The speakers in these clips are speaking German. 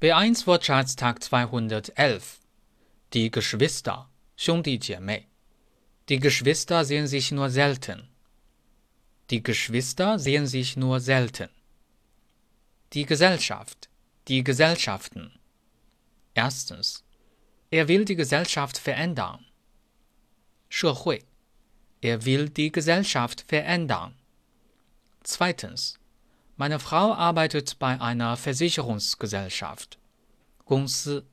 B1 Wirtschaftstag 211 Die Geschwister, 兄弟姐妹 Die Geschwister sehen sich nur selten. Die Geschwister sehen sich nur selten. Die Gesellschaft, die Gesellschaften. Erstens. Er will die Gesellschaft verändern. 社会. Er will die Gesellschaft verändern. Zweitens. Meine Frau arbeitet bei einer Versicherungsgesellschaft. 公司.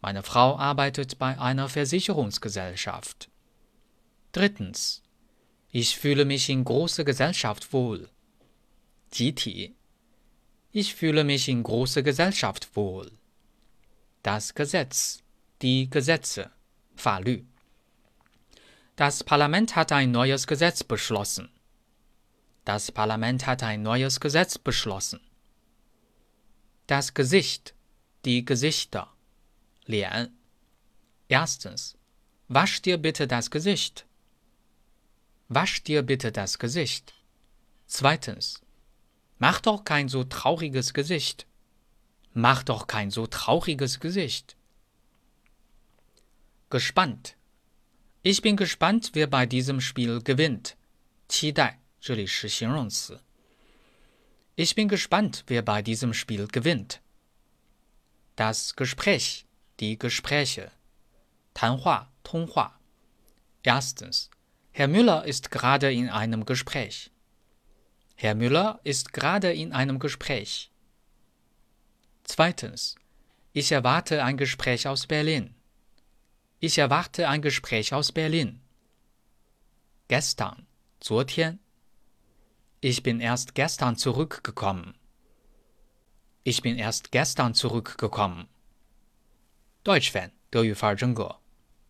Meine Frau arbeitet bei einer Versicherungsgesellschaft. Drittens. Ich fühle mich in großer Gesellschaft wohl. 集体. Ich fühle mich in großer Gesellschaft wohl. Das Gesetz. Die Gesetze. 法律. Das Parlament hat ein neues Gesetz beschlossen. Das Parlament hat ein neues Gesetz beschlossen. Das Gesicht. Die Gesichter. 脸. Erstens. Wasch dir bitte das Gesicht. Wasch dir bitte das Gesicht. Zweitens. Mach doch kein so trauriges Gesicht. Mach doch kein so trauriges Gesicht. Gespannt. Ich bin gespannt, wer bei diesem Spiel gewinnt. 期待， 这里是形容词。Ich bin gespannt, wer bei diesem Spiel gewinnt. Das Gespräch, die Gespräche. 谈话，通话。Erstens. Herr Müller ist gerade in einem Gespräch. Herr Müller ist gerade in einem Gespräch. Zweitens. Ich erwarte ein Gespräch aus Berlin. Ich erwarte ein Gespräch aus Berlin. Gestern, 昨天. Ich bin erst gestern zurückgekommen. Ich bin erst gestern zurückgekommen. Deutsch-Fan，德语范儿真格。